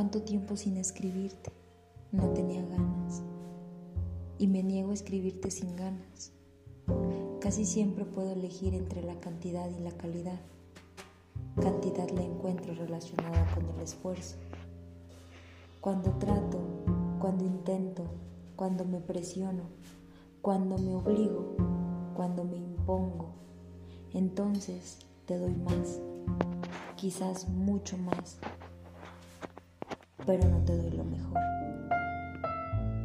¿Cuánto tiempo sin escribirte? No tenía ganas. Y me niego a escribirte sin ganas. Casi siempre puedo elegir entre la cantidad y la calidad. Cantidad la encuentro relacionada con el esfuerzo. Cuando trato, cuando intento, cuando me presiono, cuando me obligo, cuando me impongo, entonces te doy más, quizás mucho más, pero no te doy lo mejor.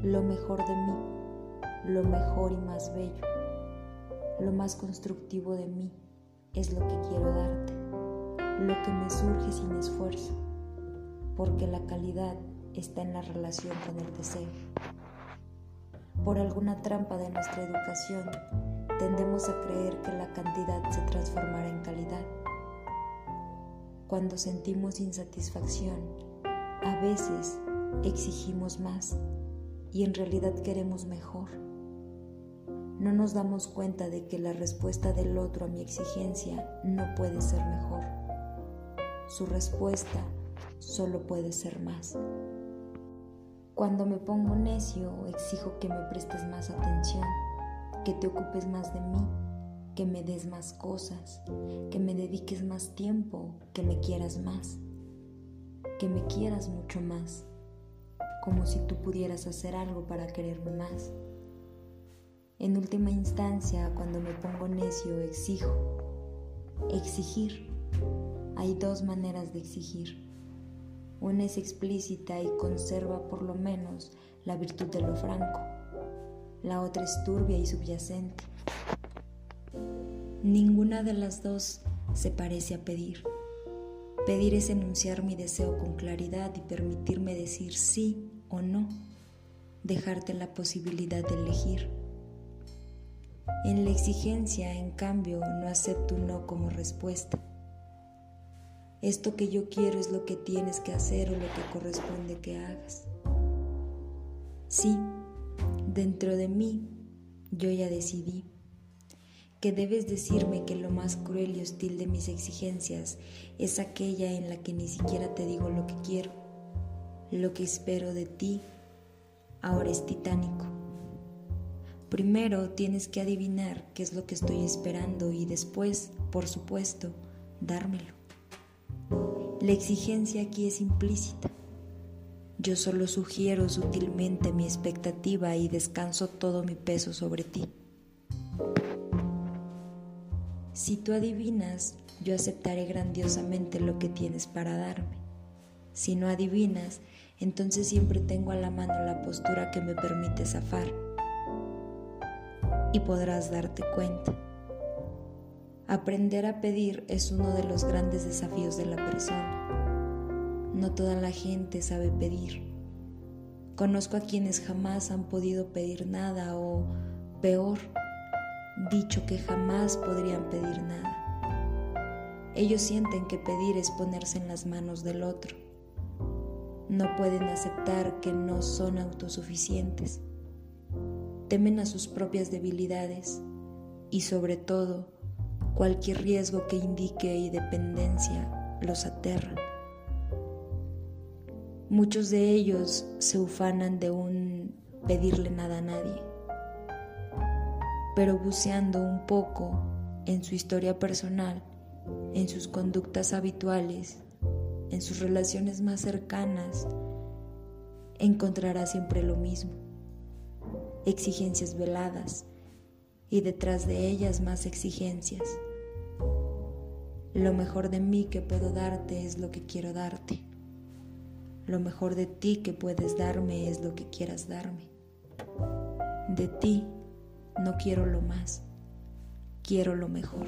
Lo mejor de mí, lo mejor y más bello, lo más constructivo de mí es lo que quiero darte, lo que me surge sin esfuerzo, porque la calidad está en la relación con el deseo. Por alguna trampa de nuestra educación, tendemos a creer que la cantidad se transformará en calidad. Cuando sentimos insatisfacción, a veces exigimos más y en realidad queremos mejor. No nos damos cuenta de que la respuesta del otro a mi exigencia no puede ser mejor. Su respuesta solo puede ser más. Cuando me pongo necio, exijo que me prestes más atención, que te ocupes más de mí, que me des más cosas, que me dediques más tiempo, que me quieras más, que me quieras mucho más, como si tú pudieras hacer algo para quererme más. En última instancia, cuando me pongo necio, exijo. Exigir. Hay dos maneras de exigir una es explícita y conserva por lo menos la virtud de lo franco. La otra es turbia y subyacente. Ninguna de las dos se parece a pedir. Pedir es enunciar mi deseo con claridad y permitirme decir sí o no, dejarte la posibilidad de elegir. En la exigencia, en cambio, no acepto un no como respuesta esto que yo quiero es lo que tienes que hacer o lo que corresponde que hagas. Sí, dentro de mí yo ya decidí que debes decirme que lo más cruel y hostil de mis exigencias es aquella en la que ni siquiera te digo lo que quiero. Lo que espero de ti ahora es titánico. Primero tienes que adivinar qué es lo que estoy esperando y después, por supuesto, dármelo. La exigencia aquí es implícita. Yo solo sugiero sutilmente mi expectativa y descanso todo mi peso sobre ti. Si tú adivinas, yo aceptaré grandiosamente lo que tienes para darme. Si no adivinas, entonces siempre tengo a la mano la postura que me permite zafar. Y podrás darte cuenta. Aprender a pedir es uno de los grandes desafíos de la persona. No toda la gente sabe pedir. Conozco a quienes jamás han podido pedir nada o, peor, dicho que jamás podrían pedir nada. Ellos sienten que pedir es ponerse en las manos del otro. No pueden aceptar que no son autosuficientes. Temen a sus propias debilidades y sobre todo Cualquier riesgo que indique dependencia los aterra. Muchos de ellos se ufanan de un pedirle nada a nadie, pero buceando un poco en su historia personal, en sus conductas habituales, en sus relaciones más cercanas, encontrará siempre lo mismo. Exigencias veladas y detrás de ellas más exigencias. Lo mejor de mí que puedo darte es lo que quiero darte. Lo mejor de ti que puedes darme es lo que quieras darme. De ti no quiero lo más. quiero lo mejor.